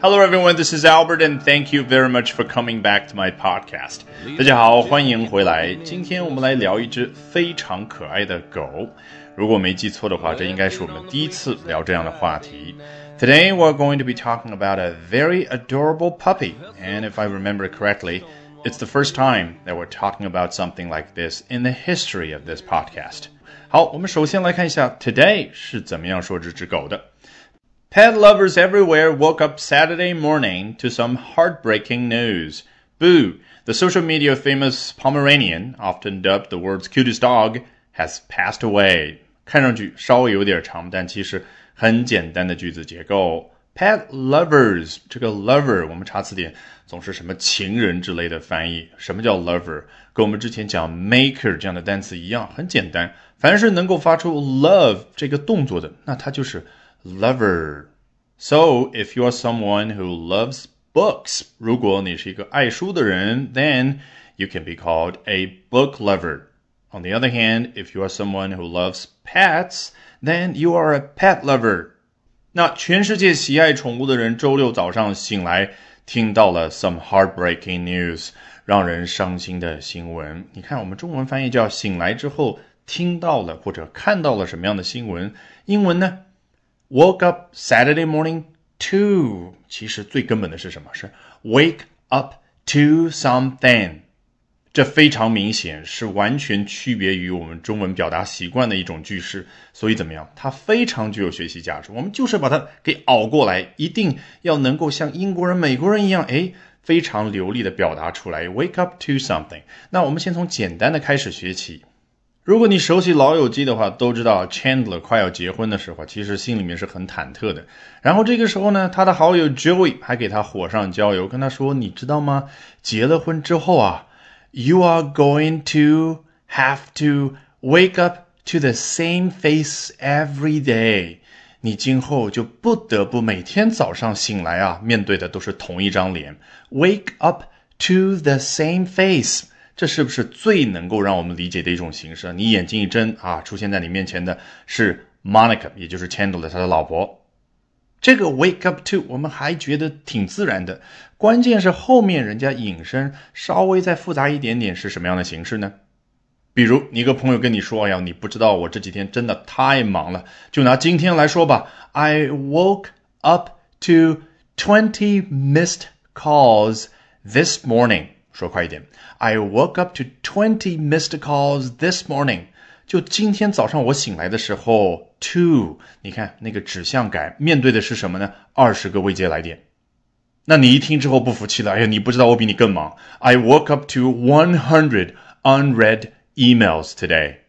Hello, everyone. This is Albert, and thank you very much for coming back to my podcast. 大家好，欢迎回来。今天我们来聊一只非常可爱的狗。如果没记错的话，这应该是我们第一次聊这样的话题。Today we're going to be talking about a very adorable puppy, and if I remember correctly, it's the first time that we're talking about something like this in the history of this podcast. 好，我们首先来看一下 today 是怎么样说这只狗的。 Pet lovers everywhere woke up Saturday morning to some heartbreaking news. Boo! The social media famous Pomeranian, often dubbed the world's cutest dog, has passed away. 看上去稍微有点长，但其实很简单的句子结构。Pet lovers，这个 lover 我们查词典总是什么情人之类的翻译。什么叫 lover？跟我们之前讲 maker 这样的单词一样，很简单。凡是能够发出 love 这个动作的，那它就是。 lover. So if you are someone who loves books, 如果你是一个爱书的人, then you can be called a book lover. On the other hand, if you are someone who loves pets, then you are a pet lover. 那全世界喜爱宠物的人，周六早上醒来，听到了 some heartbreaking news，让人伤心的新闻。你看，我们中文翻译叫醒来之后听到了或者看到了什么样的新闻？英文呢 ？Woke up Saturday morning to，其实最根本的是什么？是 wake up to something。这非常明显，是完全区别于我们中文表达习惯的一种句式。所以怎么样？它非常具有学习价值。我们就是把它给熬过来，一定要能够像英国人、美国人一样，哎，非常流利的表达出来。Wake up to something。那我们先从简单的开始学起。如果你熟悉《老友记》的话，都知道 Chandler 快要结婚的时候，其实心里面是很忐忑的。然后这个时候呢，他的好友 Joey 还给他火上浇油，跟他说：“你知道吗？结了婚之后啊，You are going to have to wake up to the same face every day。你今后就不得不每天早上醒来啊，面对的都是同一张脸。Wake up to the same face。”这是不是最能够让我们理解的一种形式？你眼睛一睁啊，出现在你面前的是 Monica，也就是 Chandler 他的老婆。这个 wake up to 我们还觉得挺自然的，关键是后面人家引申稍微再复杂一点点是什么样的形式呢？比如你一个朋友跟你说：“哎呀，你不知道我这几天真的太忙了。”就拿今天来说吧，I woke up to twenty missed calls this morning。说快一点，I woke up to twenty missed calls this morning。就今天早上我醒来的时候，two，你看那个指向感，面对的是什么呢？二十个未接来电。那你一听之后不服气了，哎呀，你不知道我比你更忙。I woke up to one hundred unread emails today。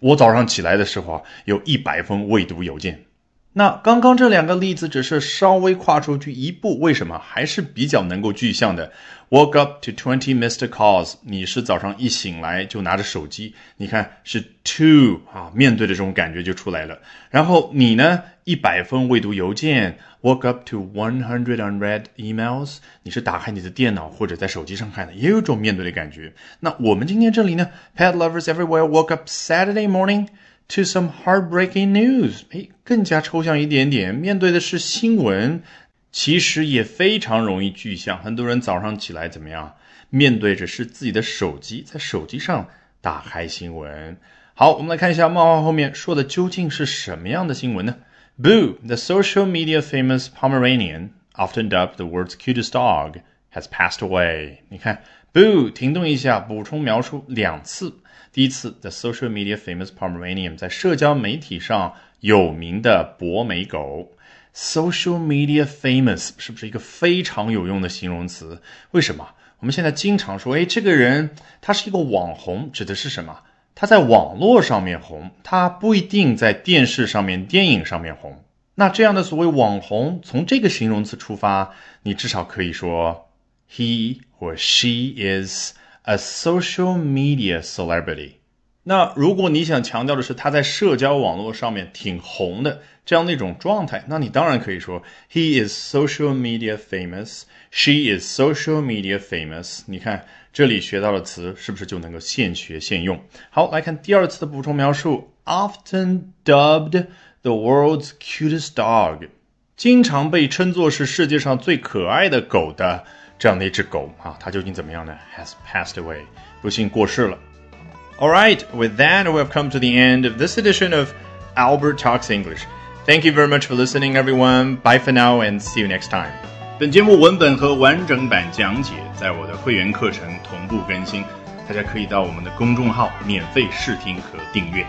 我早上起来的时候啊，有一百封未读邮件。那刚刚这两个例子只是稍微跨出去一步，为什么还是比较能够具象的？Woke up to twenty missed calls，你是早上一醒来就拿着手机，你看是 to 啊，面对的这种感觉就出来了。然后你呢，一百封未读邮件，Woke up to one hundred unread emails，你是打开你的电脑或者在手机上看的，也有种面对的感觉。那我们今天这里呢，Pet lovers everywhere woke up Saturday morning。To some heartbreaking news，哎，更加抽象一点点。面对的是新闻，其实也非常容易具象。很多人早上起来怎么样？面对着是自己的手机，在手机上打开新闻。好，我们来看一下漫画后面说的究竟是什么样的新闻呢？Boo, the social media famous Pomeranian, often dubbed the world's cutest dog, has passed away。你看，Boo，停顿一下，补充描述两次。第一次，the social media famous Pomeranian 在社交媒体上有名的博美狗。social media famous 是不是一个非常有用的形容词？为什么？我们现在经常说，哎，这个人他是一个网红，指的是什么？他在网络上面红，他不一定在电视上面、电影上面红。那这样的所谓网红，从这个形容词出发，你至少可以说 ，he or she is。A social media celebrity。那如果你想强调的是他在社交网络上面挺红的这样的一种状态，那你当然可以说 He is social media famous. She is social media famous. 你看这里学到的词是不是就能够现学现用？好，来看第二次的补充描述：Often dubbed the world's cutest dog。 经常被称作是世界上最可爱的狗的 这样的一只狗啊，它究竟怎么样呢？Has passed away，不幸过世了。All right, with that, we have come to the end of this edition of Albert Talks English. Thank you very much for listening, everyone. Bye for now, and see you next time. 本节目文本和完整版讲解在我的会员课程同步更新，大家可以到我们的公众号免费试听和订阅。